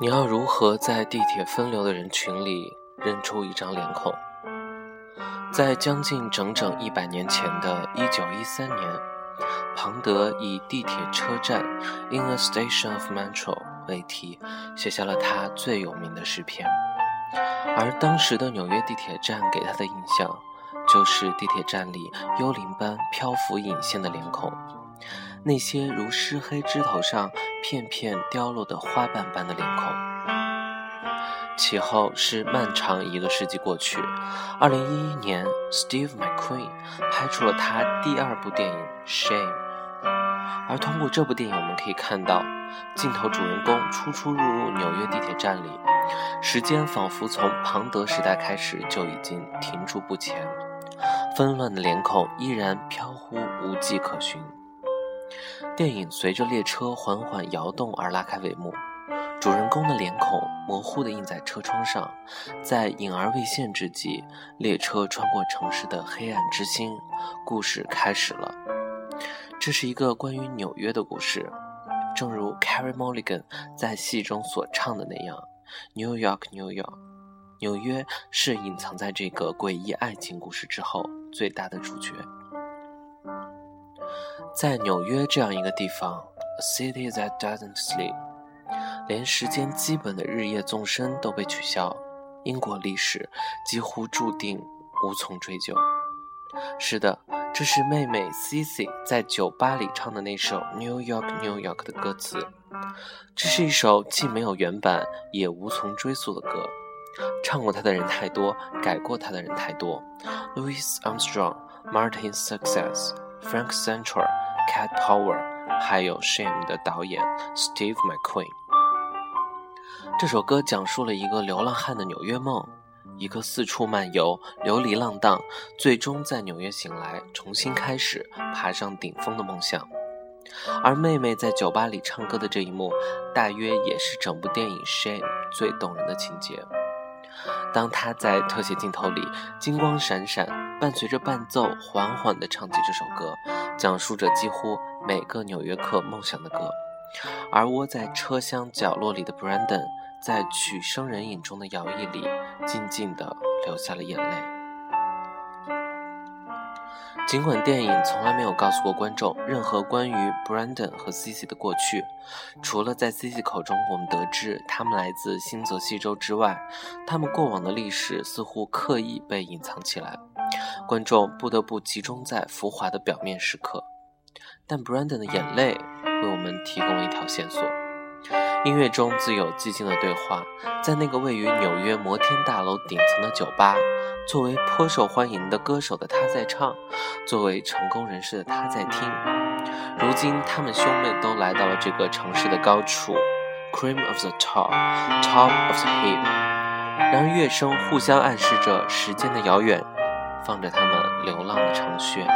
你要如何在地铁分流的人群里认出一张脸孔？在将近整整一百年前的一九一三年，庞德以“地铁车站 ”（In a station of metro） 为题，写下了他最有名的诗篇。而当时的纽约地铁站给他的印象，就是地铁站里幽灵般漂浮隐现的脸孔。那些如湿黑枝头上片片凋落的花瓣般的脸孔。其后是漫长一个世纪过去，二零一一年，Steve McQueen 拍出了他第二部电影《Shame》，而通过这部电影，我们可以看到，镜头主人公出出入入纽约地铁站里，时间仿佛从庞德时代开始就已经停住不前，纷乱的脸孔依然飘忽无迹可寻。电影随着列车缓缓摇动而拉开帷幕，主人公的脸孔模糊地印在车窗上。在隐而未现之际，列车穿过城市的黑暗之心，故事开始了。这是一个关于纽约的故事，正如 Carey Mulligan 在戏中所唱的那样：“New York, New York，纽约是隐藏在这个诡异爱情故事之后最大的主角。”在纽约这样一个地方，a city that doesn't sleep，连时间基本的日夜纵深都被取消，英国历史几乎注定无从追究。是的，这是妹妹 Cici 在酒吧里唱的那首《New York, New York》的歌词。这是一首既没有原版也无从追溯的歌，唱过它的人太多，改过它的人太多。Louis Armstrong、Martin Success、Frank Sinatra。Cat Power，还有 Shame 的导演 Steve McQueen。这首歌讲述了一个流浪汉的纽约梦，一个四处漫游、流离浪荡，最终在纽约醒来、重新开始、爬上顶峰的梦想。而妹妹在酒吧里唱歌的这一幕，大约也是整部电影 Shame 最动人的情节。当她在特写镜头里金光闪闪，伴随着伴奏缓缓地唱起这首歌。讲述着几乎每个纽约客梦想的歌，而窝在车厢角落里的 Brandon 在取声人影中的摇曳里，静静地流下了眼泪。尽管电影从来没有告诉过观众任何关于 Brandon 和 Cici 的过去，除了在 Cici 口中我们得知他们来自新泽西州之外，他们过往的历史似乎刻意被隐藏起来。观众不得不集中在浮华的表面时刻，但 Brandon 的眼泪为我们提供了一条线索。音乐中自有寂静的对话，在那个位于纽约摩天大楼顶层的酒吧，作为颇受欢迎的歌手的他在唱，作为成功人士的他在听。如今，他们兄妹都来到了这个城市的高处，Cream of the top，Top of the hill。然而，乐声互相暗示着时间的遥远。放着他们流浪的长靴。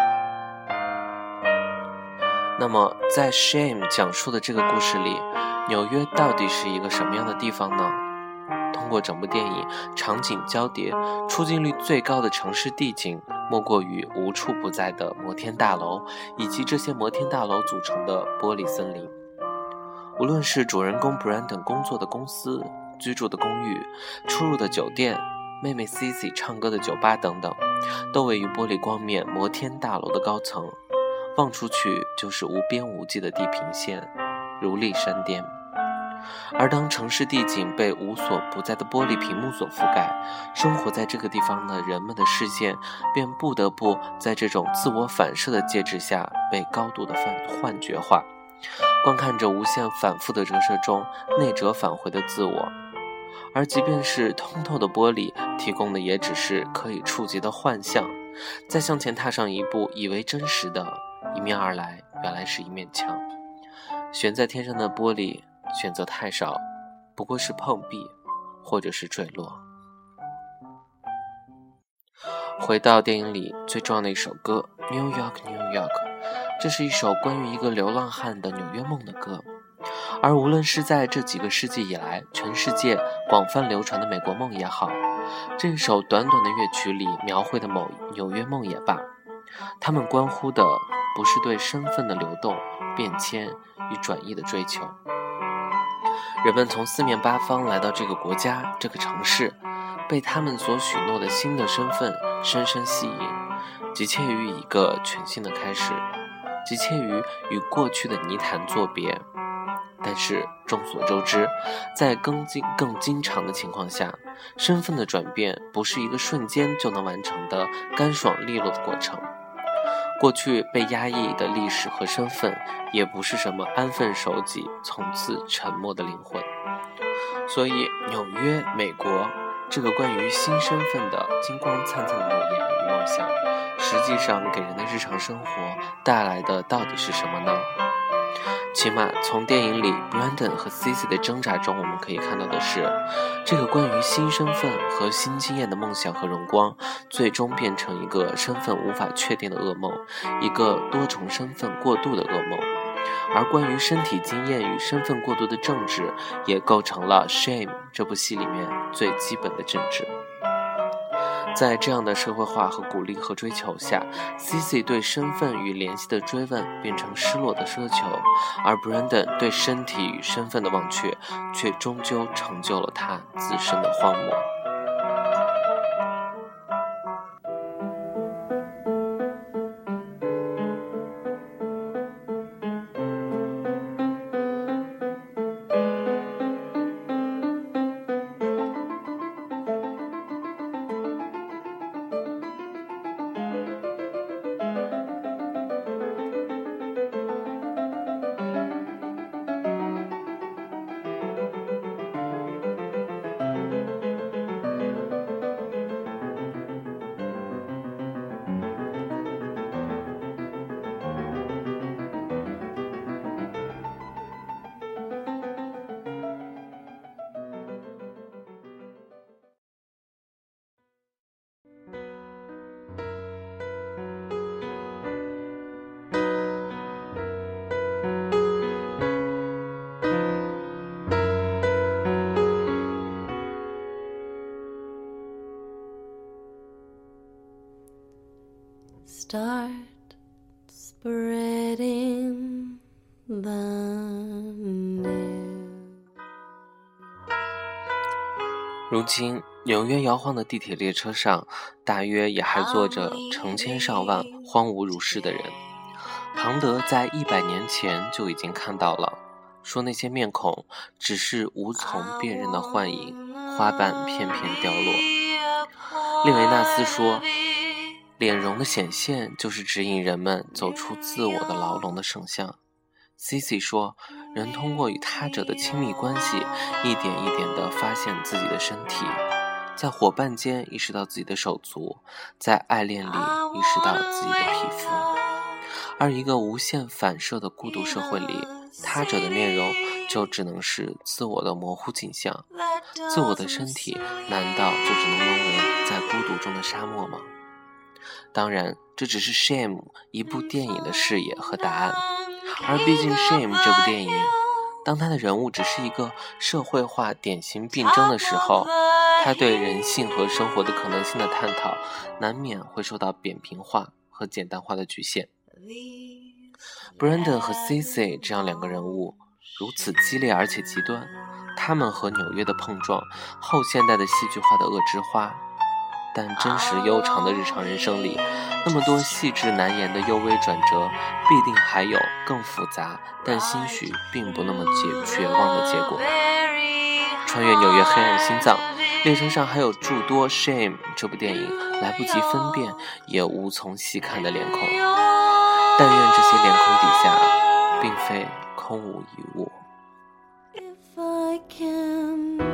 那么，在《Shame》讲述的这个故事里，纽约到底是一个什么样的地方呢？通过整部电影，场景交叠，出镜率最高的城市地景，莫过于无处不在的摩天大楼，以及这些摩天大楼组成的玻璃森林。无论是主人公 Brandon 工作的公司、居住的公寓、出入的酒店。妹妹 Cici 唱歌的酒吧等等，都位于玻璃光面摩天大楼的高层，望出去就是无边无际的地平线，如立山巅。而当城市地景被无所不在的玻璃屏幕所覆盖，生活在这个地方的人们的视线便不得不在这种自我反射的介质下被高度的幻幻觉化，观看着无限反复的折射中内折返回的自我。而即便是通透的玻璃，提供的也只是可以触及的幻象。再向前踏上一步，以为真实的，迎面而来，原来是一面墙。悬在天上的玻璃，选择太少，不过是碰壁，或者是坠落。回到电影里最重要的一首歌《New York, New York》，这是一首关于一个流浪汉的纽约梦的歌。而无论是在这几个世纪以来，全世界广泛流传的美国梦也好，这首短短的乐曲里描绘的某纽约梦也罢，他们关乎的不是对身份的流动、变迁与转移的追求，人们从四面八方来到这个国家、这个城市，被他们所许诺的新的身份深深吸引，急切于一个全新的开始，急切于与过去的泥潭作别。但是众所周知，在更经更经常的情况下，身份的转变不是一个瞬间就能完成的干爽利落的过程。过去被压抑的历史和身份，也不是什么安分守己、从此沉默的灵魂。所以，纽约，美国，这个关于新身份的金光灿灿的诺言与梦想，实际上给人的日常生活带来的到底是什么呢？起码从电影里 Brandon 和 Cici 的挣扎中，我们可以看到的是，这个关于新身份和新经验的梦想和荣光，最终变成一个身份无法确定的噩梦，一个多重身份过渡的噩梦。而关于身体经验与身份过渡的政治，也构成了《Shame》这部戏里面最基本的政治。在这样的社会化和鼓励和追求下，Cici 对身份与联系的追问变成失落的奢求，而 Brandon 对身体与身份的忘却，却终究成就了他自身的荒漠。Spreading the。如今，纽约摇晃的地铁列车上，大约也还坐着成千上万荒芜如是的人。庞德在一百年前就已经看到了，说那些面孔只是无从辨认的幻影，花瓣片片凋落。列维纳斯说。脸容的显现，就是指引人们走出自我的牢笼的圣像。Cici 说，人通过与他者的亲密关系，一点一点地发现自己的身体，在伙伴间意识到自己的手足，在爱恋里意识到自己的皮肤。而一个无限反射的孤独社会里，他者的面容就只能是自我的模糊景象。自我的身体，难道就只能沦为在孤独中的沙漠吗？当然，这只是《Shame》一部电影的视野和答案。而毕竟，《Shame》这部电影，当他的人物只是一个社会化典型病症的时候，他对人性和生活的可能性的探讨，难免会受到扁平化和简单化的局限。Brandon 和 Cici 这样两个人物，如此激烈而且极端，他们和纽约的碰撞，后现代的戏剧化的恶之花。但真实悠长的日常人生里，那么多细致难言的幽微转折，必定还有更复杂但兴许并不那么绝绝望的结果。穿越纽约黑暗心脏，列车上还有诸多《Shame》这部电影来不及分辨也无从细看的脸孔。但愿这些脸孔底下，并非空无一物。I wanna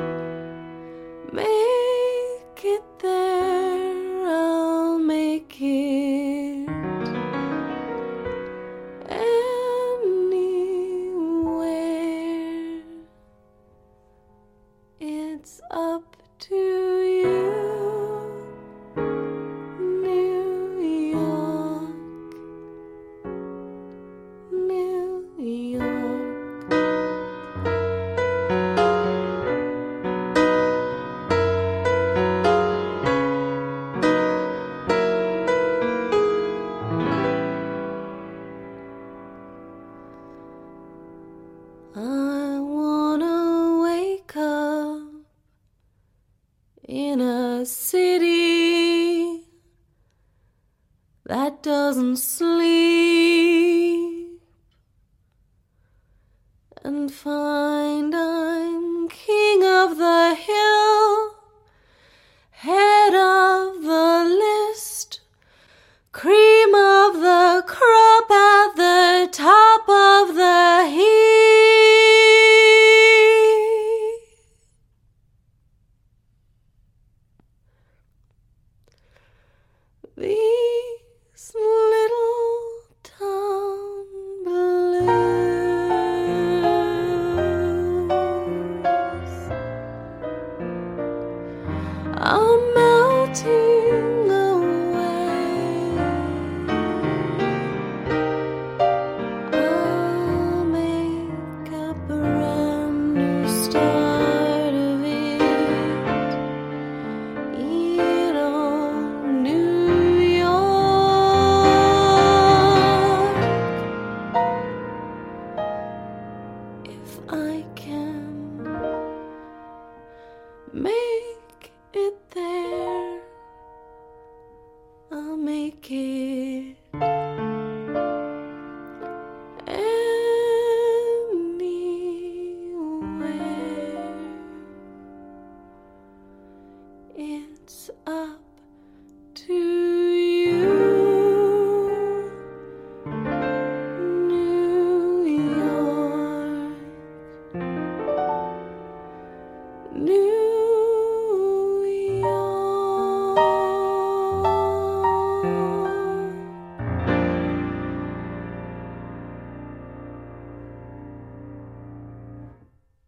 doesn't sleep. And find I'm king of the if I can. Maybe